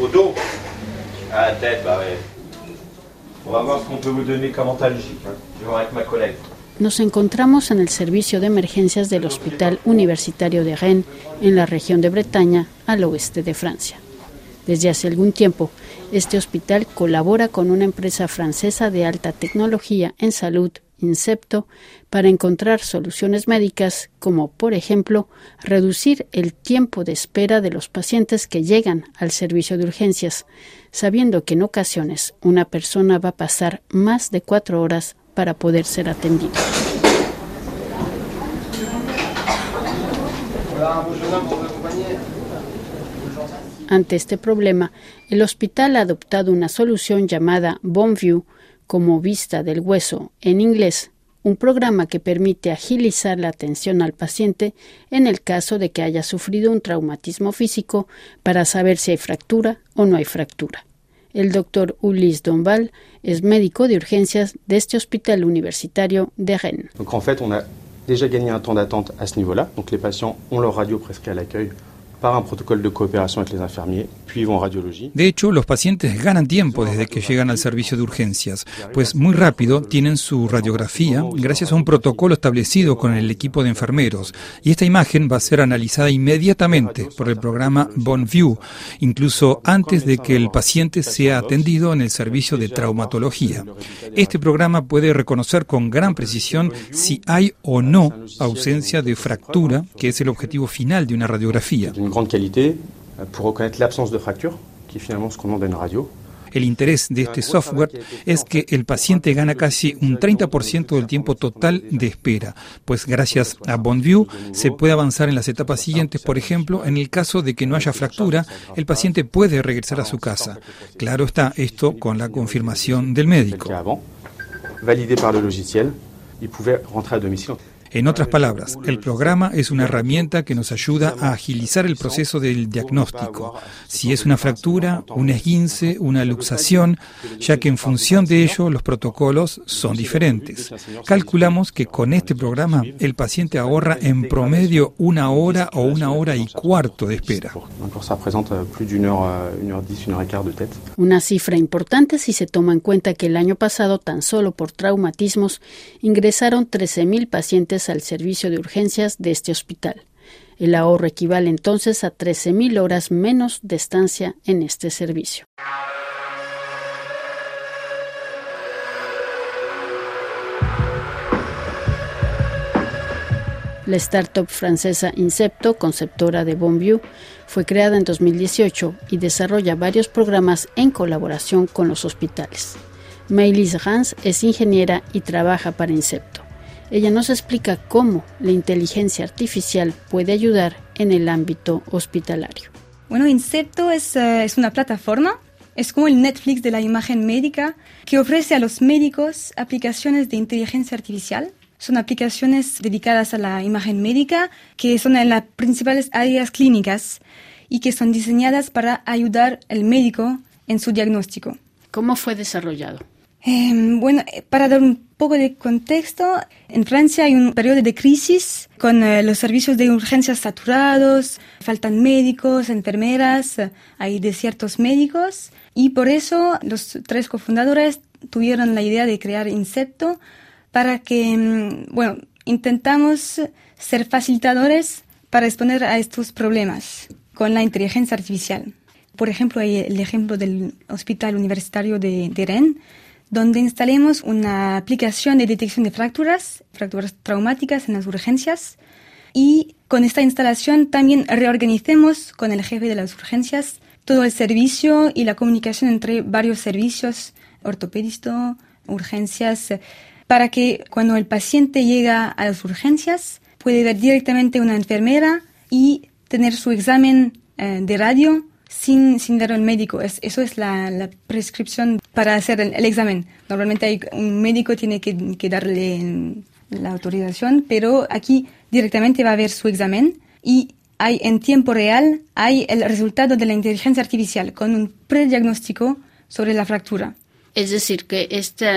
Au dos À la tête, bah ouais. On va voir ce qu'on peut vous donner comme antalgique. Hein. Je vais voir avec ma collègue. Nos encontramos en el servicio de emergencias del Hospital Universitario de Rennes, en la región de Bretaña, al oeste de Francia. Desde hace algún tiempo, este hospital colabora con una empresa francesa de alta tecnología en salud, Incepto, para encontrar soluciones médicas como, por ejemplo, reducir el tiempo de espera de los pacientes que llegan al servicio de urgencias, sabiendo que en ocasiones una persona va a pasar más de cuatro horas para poder ser atendido. Ante este problema, el hospital ha adoptado una solución llamada Bonview, como vista del hueso en inglés, un programa que permite agilizar la atención al paciente en el caso de que haya sufrido un traumatismo físico para saber si hay fractura o no hay fractura. El doctor Ulysse Dombal es médico de urgencias de este hospital universitario de Rennes. En fait, on a déjà gagné un temps d'attente à ce niveau-là. Donc les patients ont leur radio prescrite à l'accueil de hecho, los pacientes ganan tiempo desde que llegan al servicio de urgencias, pues muy rápido tienen su radiografía gracias a un protocolo establecido con el equipo de enfermeros. Y esta imagen va a ser analizada inmediatamente por el programa BonView, incluso antes de que el paciente sea atendido en el servicio de traumatología. Este programa puede reconocer con gran precisión si hay o no ausencia de fractura, que es el objetivo final de una radiografía. D'une grande qualité euh, pour reconnaître l'absence de fracture, qui est finalement ce qu'on demande à une radio. El interés de este software es que el paciente gana casi un 30% del tiempo total de espera, pues gracias a BondView se puede avanzar en las etapas siguientes. Por ejemplo, en el caso de que no haya fractura, el paciente puede regresar a su casa. Claro está esto con la confirmación del médico. validé par le logiciel, il pouvait rentrer à domicile. En otras palabras, el programa es una herramienta que nos ayuda a agilizar el proceso del diagnóstico, si es una fractura, un esguince, una luxación, ya que en función de ello los protocolos son diferentes. Calculamos que con este programa el paciente ahorra en promedio una hora o una hora y cuarto de espera. Una cifra importante si se toma en cuenta que el año pasado, tan solo por traumatismos, ingresaron 13.000 pacientes al servicio de urgencias de este hospital. El ahorro equivale entonces a 13.000 horas menos de estancia en este servicio. La startup francesa Incepto, conceptora de Bonview, fue creada en 2018 y desarrolla varios programas en colaboración con los hospitales. Maëlys Rans es ingeniera y trabaja para Incepto. Ella nos explica cómo la inteligencia artificial puede ayudar en el ámbito hospitalario. Bueno, Incepto es, eh, es una plataforma, es como el Netflix de la imagen médica, que ofrece a los médicos aplicaciones de inteligencia artificial. Son aplicaciones dedicadas a la imagen médica, que son en las principales áreas clínicas y que son diseñadas para ayudar al médico en su diagnóstico. ¿Cómo fue desarrollado? Eh, bueno, para dar un poco de contexto, en Francia hay un periodo de crisis con eh, los servicios de urgencias saturados, faltan médicos, enfermeras, eh, hay desiertos médicos y por eso los tres cofundadores tuvieron la idea de crear Incepto para que, mm, bueno, intentamos ser facilitadores para responder a estos problemas con la inteligencia artificial. Por ejemplo, hay el ejemplo del Hospital Universitario de, de Rennes, donde instalemos una aplicación de detección de fracturas, fracturas traumáticas en las urgencias, y con esta instalación también reorganicemos con el jefe de las urgencias todo el servicio y la comunicación entre varios servicios, ortopédico, urgencias, para que cuando el paciente llega a las urgencias puede ver directamente una enfermera y tener su examen eh, de radio sin, sin dar al médico. Es, eso es la prescripción para hacer el, el examen. Normalmente hay, un médico tiene que, que darle la autorización, pero aquí directamente va a ver su examen y hay en tiempo real hay el resultado de la inteligencia artificial con un prediagnóstico sobre la fractura. Es decir, que este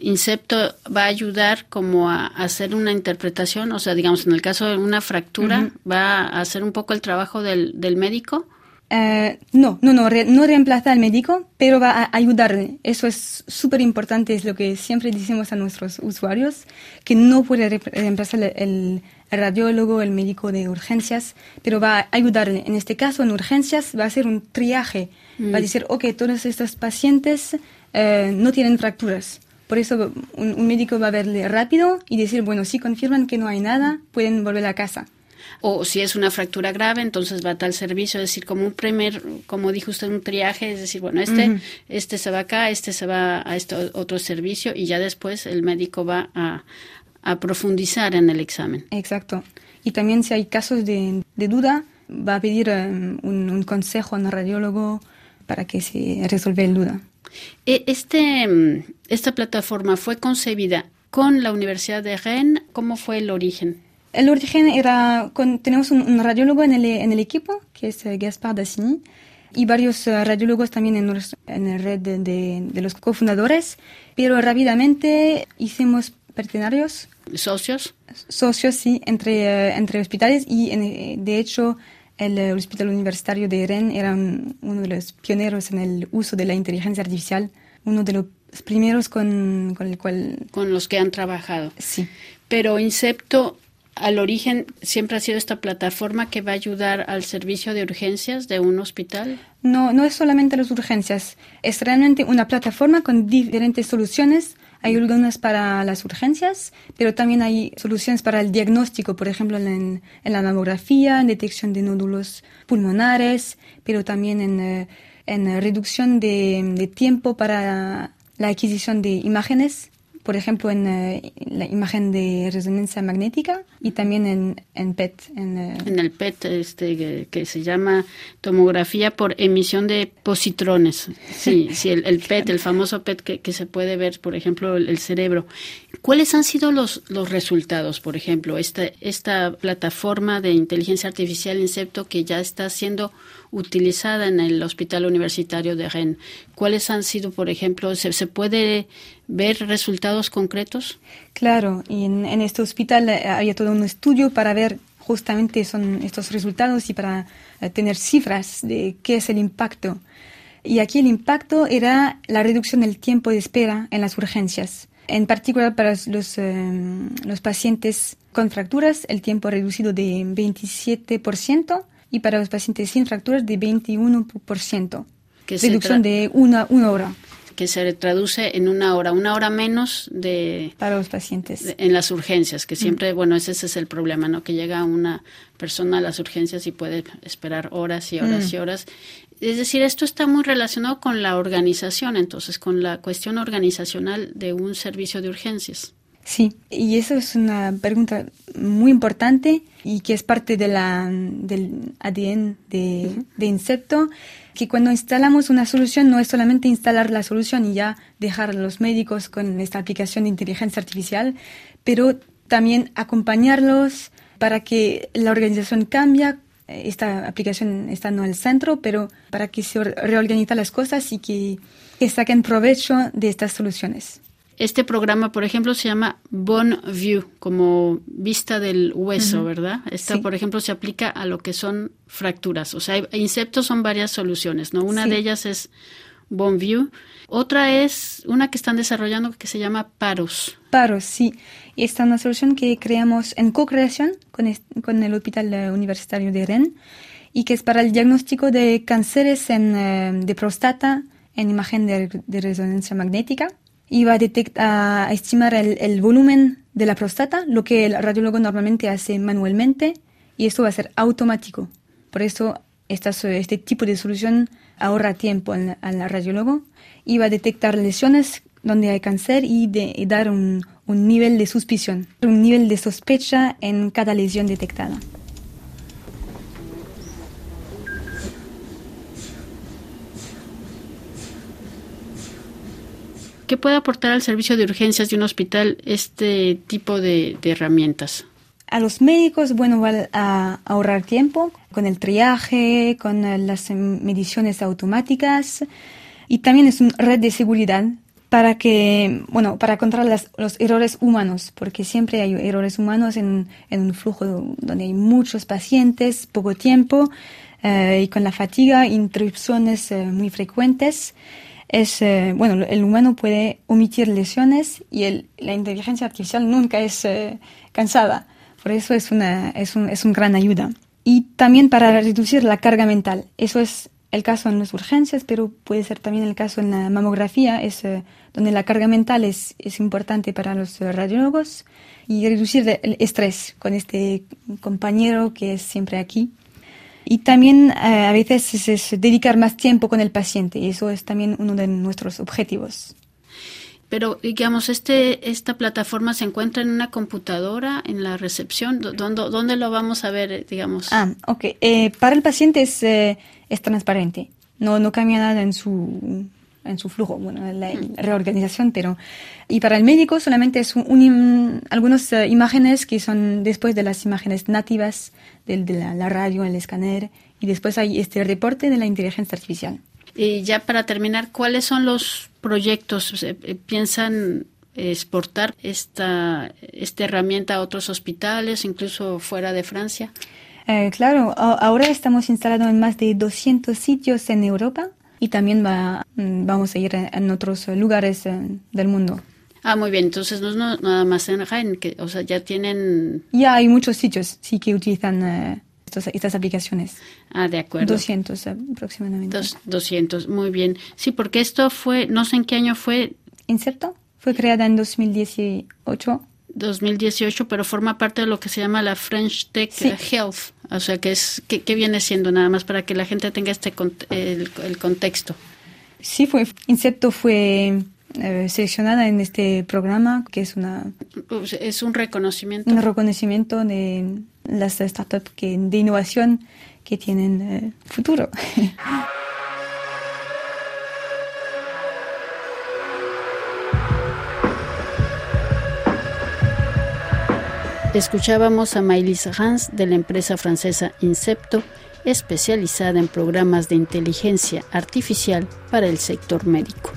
incepto va a ayudar como a, hacer una interpretación, o sea, digamos, en el caso de una fractura, va a hacer un poco el trabajo del, del médico. Eh, no, no, no, no reemplaza al médico, pero va a ayudarle. Eso es súper importante, es lo que siempre decimos a nuestros usuarios, que no puede reemplazar el, radiólogo, el médico de urgencias, pero va a ayudarle. En este caso, en urgencias, va a hacer un triaje. Va a mm. decir, ok, todos estos pacientes eh, no tienen fracturas. Por eso un, un médico va a verle rápido y decir, bueno, si confirman que no hay nada, pueden volver a casa o si es una fractura grave, entonces va a tal servicio, es decir, como un primer, como dijo usted, un triaje, es decir, bueno, este, este se va acá, este se va a este otro servicio y ya después el médico va a, profundizar en el examen. Exacto. Y también si hay casos de, duda, va a pedir um, un, consejo a un radiólogo para que se resuelva el duda. E, este, esta plataforma fue concebida con la Universidad de Rennes. ¿Cómo fue el origen? El origen era, con, tenemos un, radiólogo en el, en el, equipo, que es eh, Gaspar Dassini, y varios eh, radiólogos también en, en la red de, de, los cofundadores, pero rápidamente hicimos partenarios. ¿Socios? Socios, sí, entre, eh, entre hospitales y de hecho el, Hospital Universitario de Rennes era uno de los pioneros en el uso de la inteligencia artificial, uno de los primeros con, con el cual... Con los que han trabajado. Sí. Pero Incepto al origen siempre ha sido esta plataforma que va a ayudar al servicio de urgencias de un hospital? No, no es solamente las urgencias, es realmente una plataforma con diferentes soluciones. Hay algunas para las urgencias, pero también hay soluciones para el diagnóstico, por ejemplo, en, la mamografía, en detección de nódulos pulmonares, pero también en, eh, reducción de tiempo para la adquisición de imágenes por ejemplo, en eh, la imagen de resonancia magnética y también en, en PET. En, eh, en, el PET, este, que, se llama tomografía por emisión de positrones. Sí, sí el, PET, el famoso PET que, que, se puede ver, por ejemplo, el, cerebro. ¿Cuáles han sido los, los resultados, por ejemplo, esta, esta plataforma de inteligencia artificial Incepto que ya está siendo utilizada en el Hospital Universitario de Rennes? ¿Cuáles han sido, por ejemplo, se, se puede ver resultados concretos? Claro, y en, este hospital eh, había todo un estudio para ver justamente son estos resultados y para eh, tener cifras de qué es el impacto. Y aquí el impacto era la reducción del tiempo de espera en las urgencias. En particular para los, eh, los pacientes con fracturas, el tiempo reducido de 27% y para los pacientes sin fracturas de 21%. Reducción de una, una hora que se traduce en una hora, una hora menos de... Para los pacientes. en las urgencias, que siempre, bueno, ese, es el problema, ¿no? Que llega una persona a las urgencias y puede esperar horas y horas y horas. Es decir, esto está muy relacionado con la organización, entonces, con la cuestión organizacional de un servicio de urgencias. Sí, y eso es una pregunta muy importante y que es parte de la, del ADN de, de Incepto que cuando instalamos una solución no es solamente instalar la solución y ya dejar a los médicos con esta aplicación de inteligencia artificial, pero también acompañarlos para que la organización cambie. Esta aplicación está no al centro, pero para que se reorganicen las cosas y que, que saquen provecho de estas soluciones. Este programa, por ejemplo, se llama Bone View, como vista del hueso, ¿verdad? Esta, por ejemplo, se aplica a lo que son fracturas. O sea, insectos son varias soluciones, ¿no? Una de ellas es Bone View. Otra es una que están desarrollando que se llama Paros. Paros, sí. Esta es una solución que creamos en co-creación con, con, el Hospital Universitario de Rennes y que es para el diagnóstico de cánceres en, eh, de próstata en imagen de resonancia magnética y va a, estimar el, volumen de la próstata, lo que el radiólogo normalmente hace manualmente, y esto va a ser automático. Por eso este tipo de solución ahorra tiempo al, radiólogo y va a detectar lesiones donde hay cáncer y, dar un, nivel de suspición, un nivel de sospecha en cada lesión detectada. ¿Qué puede aportar al servicio de urgencias de un hospital este tipo de, herramientas? A los médicos, bueno, va a ahorrar tiempo con el triaje, con las mediciones automáticas y también es una red de seguridad para que, bueno, para controlar los errores humanos, porque siempre hay errores humanos en, un flujo donde hay muchos pacientes, poco tiempo, eh, y con la fatiga, interrupciones eh, muy frecuentes. Es, eh, bueno, el humano puede omitir lesiones y la inteligencia artificial nunca es cansada. Por eso es una, es un, es un gran ayuda. Y también para reducir la carga mental. Eso es el caso en las urgencias, pero puede ser también el caso en la mamografía, eh, donde la carga mental es, es importante para los radiólogos y reducir el estrés con este compañero que es siempre aquí. Y también eh, a veces es, dedicar más tiempo con el paciente y eso es también uno de nuestros objetivos. Pero, digamos, este, esta plataforma se encuentra en una computadora, en la recepción. ¿Dónde, dónde lo vamos a ver, digamos? Ah, ok. Eh, para el paciente es es transparente. No, no cambia nada en su, en su flujo, bueno, la, mm. reorganización, pero... Y para el médico solamente es un, algunas eh, imágenes que son después de las imágenes nativas de, la, radio, el escáner, y después hay este reporte de la inteligencia artificial. Y ya para terminar, ¿cuáles son los proyectos? Eh, ¿Piensan exportar esta, esta herramienta a otros hospitales, incluso fuera de Francia? Eh, claro, ahora estamos instalados en más de 200 sitios en Europa y también va, mm, vamos a ir en otros lugares del mundo. Ah, muy bien. Entonces no es nada más en Rennes, que, o sea, ya tienen... Ya hay muchos sitios, sí, que utilizan eh, estas aplicaciones. Ah, de acuerdo. 200 aproximadamente. 200, muy bien. Sí, porque esto fue, no sé en qué año fue. ¿Incepto? Fue creada en 2018 2018, pero forma parte de lo que se llama la French Tech Health, o sea, que es que, viene siendo nada más para que la gente tenga este el, contexto. Sí, fue Incepto fue eh, seleccionada en este programa, que es una pues, es un reconocimiento. Un reconocimiento de las startups que de innovación que tienen eh, futuro. Escuchábamos a Maëlys Hans de la empresa francesa Incepto, especializada en programas de inteligencia artificial para el sector médico.